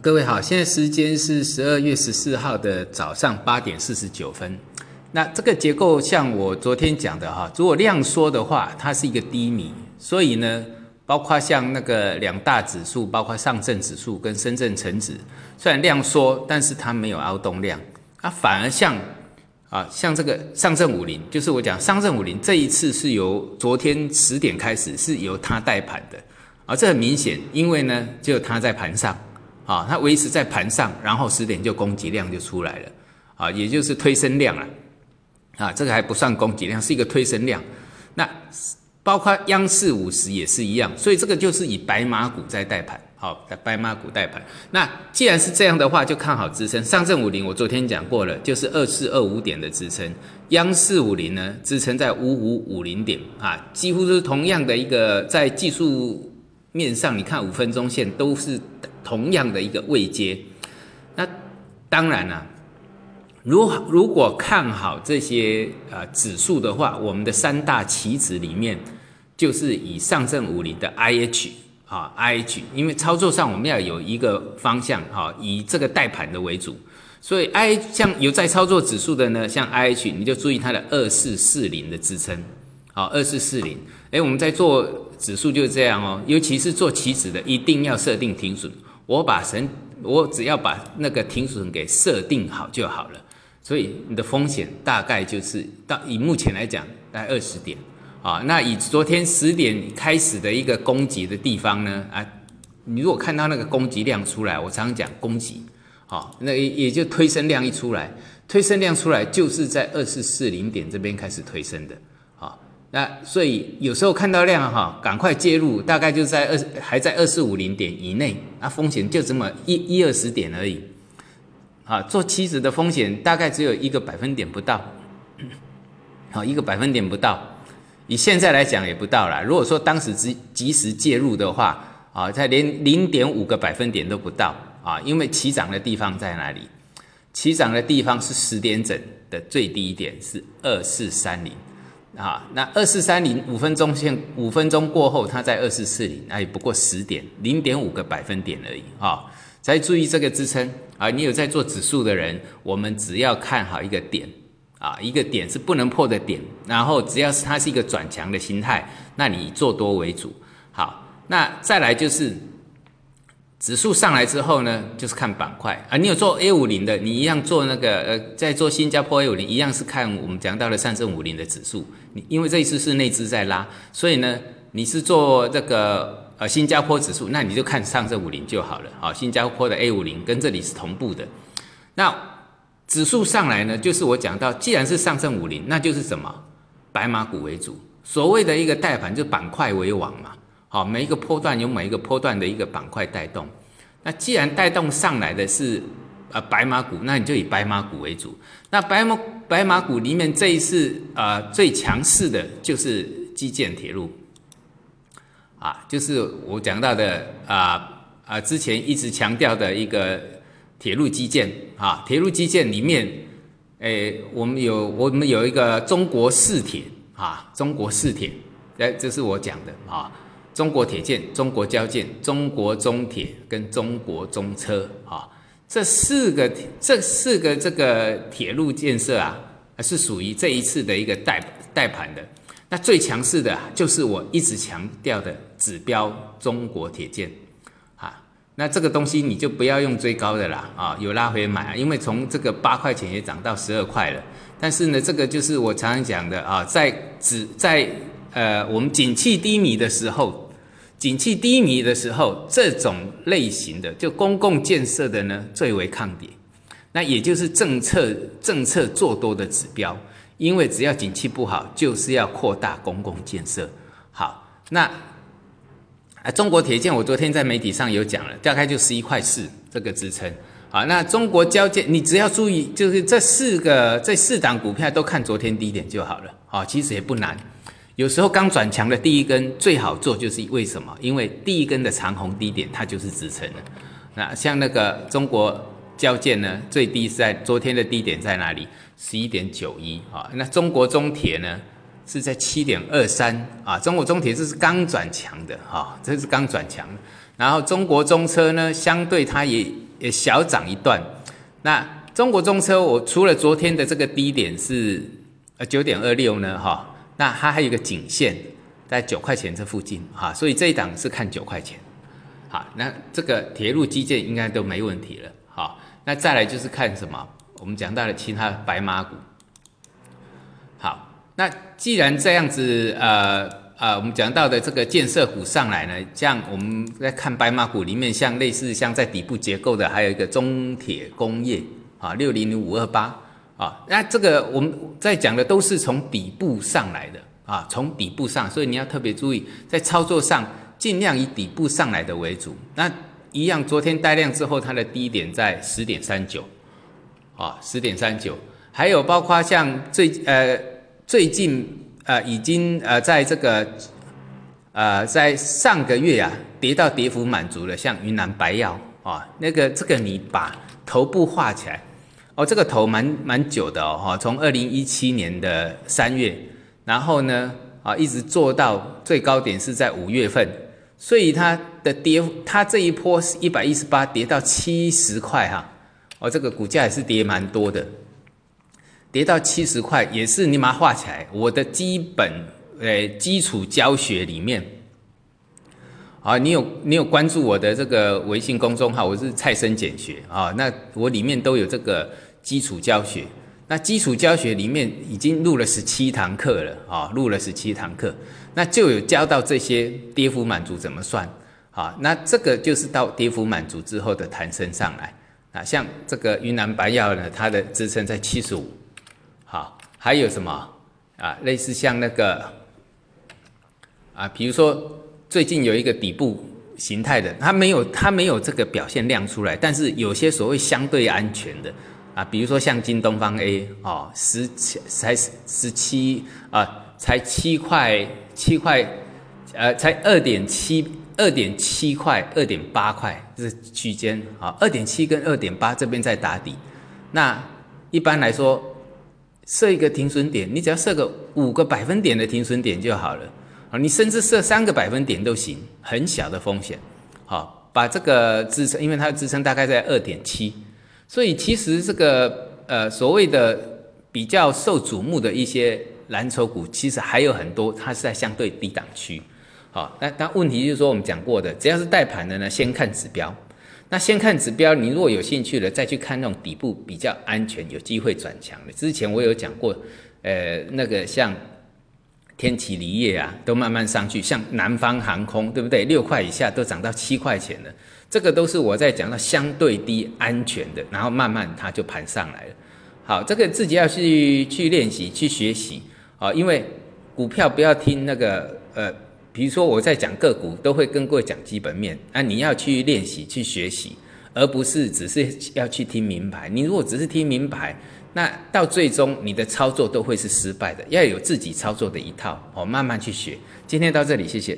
各位好，现在时间是十二月十四号的早上八点四十九分。那这个结构像我昨天讲的哈，如果量缩的话，它是一个低迷，所以呢，包括像那个两大指数，包括上证指数跟深圳成指，虽然量缩，但是它没有凹动量，它反而像啊，像这个上证五零，就是我讲上证五零这一次是由昨天十点开始是由它带盘的啊，这很明显，因为呢，就它在盘上。啊，它维持在盘上，然后十点就供给量就出来了，啊，也就是推升量了，啊，这个还不算供给量，是一个推升量。那包括央视五十也是一样，所以这个就是以白马股在带盘，好，在白马股带盘。那既然是这样的话，就看好支撑。上证五零我昨天讲过了，就是二四二五点的支撑，央视五零呢支撑在五五五零点，啊，几乎是同样的一个在技术面上，你看五分钟线都是。同样的一个位阶，那当然了，如如果看好这些呃指数的话，我们的三大棋子里面就是以上证五零的 IH 啊 IH，因为操作上我们要有一个方向哈，以这个带盘的为主，所以 I 像有在操作指数的呢，像 IH 你就注意它的二四四零的支撑，好二四四零，哎我们在做指数就是这样哦，尤其是做棋子的，一定要设定停损。我把神，我只要把那个停损给设定好就好了，所以你的风险大概就是到以目前来讲，大概二十点啊。那以昨天十点开始的一个攻击的地方呢，啊，你如果看到那个攻击量出来，我常常讲攻击，好，那也也就推升量一出来，推升量出来就是在二四四零点这边开始推升的。那所以有时候看到量哈，赶快介入，大概就在二还在二四五零点以内，那风险就这么一一二十点而已，啊，做期指的风险大概只有一个百分点不到，好 一个百分点不到，以现在来讲也不到了。如果说当时及及时介入的话，啊，它连零点五个百分点都不到啊，因为起涨的地方在哪里？起涨的地方是十点整的最低点是二四三零。啊，那二四三零五分钟线五分钟过后，它在二四四零，那也不过十点零点五个百分点而已啊。再注意这个支撑啊，你有在做指数的人，我们只要看好一个点啊，一个点是不能破的点，然后只要是它是一个转强的心态，那你做多为主。好，那再来就是。指数上来之后呢，就是看板块啊。你有做 A 五零的，你一样做那个呃，在做新加坡 A 五零，一样是看我们讲到的上证五零的指数。你因为这一次是内资在拉，所以呢，你是做这个呃新加坡指数，那你就看上证五零就好了。好，新加坡的 A 五零跟这里是同步的。那指数上来呢，就是我讲到，既然是上证五零，那就是什么白马股为主。所谓的一个带盘，就板块为王嘛。好，每一个波段有每一个波段的一个板块带动。那既然带动上来的是呃白马股，那你就以白马股为主。那白马白马股里面这一次呃最强势的就是基建铁路，啊，就是我讲到的啊啊之前一直强调的一个铁路基建啊，铁路基建里面，诶，我们有我们有一个中国四铁啊，中国四铁，哎，这是我讲的啊。中国铁建、中国交建、中国中铁跟中国中车啊，这四个这四个这个铁路建设啊，是属于这一次的一个带带盘的。那最强势的就是我一直强调的指标中国铁建啊。那这个东西你就不要用追高的啦啊，有拉回买啊，因为从这个八块钱也涨到十二块了。但是呢，这个就是我常常讲的啊，在指在呃我们景气低迷的时候。景气低迷的时候，这种类型的就公共建设的呢最为抗跌，那也就是政策政策做多的指标，因为只要景气不好，就是要扩大公共建设。好，那啊中国铁建，我昨天在媒体上有讲了，大概就十一块四这个支撑。好，那中国交建，你只要注意，就是这四个这四档股票都看昨天低点就好了。好，其实也不难。有时候刚转强的第一根最好做，就是为什么？因为第一根的长红低点它就是支撑了。那像那个中国交建呢，最低是在昨天的低点在哪里？十一点九一啊。那中国中铁呢？是在七点二三啊。中国中铁这是刚转强的哈，这是刚转强。然后中国中车呢，相对它也也小涨一段。那中国中车，我除了昨天的这个低点是呃九点二六呢哈，那它还有一个颈线在九块钱这附近哈，所以这一档是看九块钱。好，那这个铁路基建应该都没问题了。好，那再来就是看什么？我们讲到了其他白马股。好，那既然这样子，呃呃，我们讲到的这个建设股上来呢，像我们在看白马股里面，像类似像在底部结构的，还有一个中铁工业啊，六零零五二八啊，那这个我们在讲的都是从底部上来的啊，从底部上，所以你要特别注意在操作上。尽量以底部上来的为主，那一样，昨天带量之后，它的低点在十点三九，啊，十点三九，还有包括像最呃最近呃已经呃在这个呃在上个月啊跌到跌幅满足了，像云南白药啊，那个这个你把头部画起来，哦，这个头蛮蛮久的哦，哈，从二零一七年的三月，然后呢啊一直做到最高点是在五月份。所以它的跌，它这一波是一百一十八跌到七十块哈，哦，这个股价也是跌蛮多的，跌到七十块也是你把它画起来。我的基本呃基础教学里面，啊，你有你有关注我的这个微信公众号，我是蔡生简学啊，那我里面都有这个基础教学。那基础教学里面已经录了十七堂课了啊，录了十七堂课，那就有教到这些跌幅满足怎么算啊？那这个就是到跌幅满足之后的弹升上来啊，像这个云南白药呢，它的支撑在七十五，好，还有什么啊？类似像那个啊，比如说最近有一个底部形态的，它没有它没有这个表现亮出来，但是有些所谓相对安全的。啊，比如说像京东方 A 哦，十七才十七啊，才七块七块，呃，才二点七二点七块二点八块这区间啊，二点七跟二点八这边在打底。那一般来说，设一个停损点，你只要设个五个百分点的停损点就好了啊，你甚至设三个百分点都行，很小的风险。好，把这个支撑，因为它的支撑大概在二点七。所以其实这个呃所谓的比较受瞩目的一些蓝筹股，其实还有很多，它是在相对低档区。好，那但问题就是说，我们讲过的，只要是带盘的呢，先看指标。那先看指标，你如果有兴趣了，再去看那种底部比较安全、有机会转强的。之前我有讲过，呃，那个像天齐锂业啊，都慢慢上去，像南方航空，对不对？六块以下都涨到七块钱了。这个都是我在讲到相对低安全的，然后慢慢它就盘上来了。好，这个自己要去去练习去学习啊，因为股票不要听那个呃，比如说我在讲个股，都会跟各位讲基本面啊，你要去练习去学习，而不是只是要去听名牌。你如果只是听名牌，那到最终你的操作都会是失败的。要有自己操作的一套哦，慢慢去学。今天到这里，谢谢。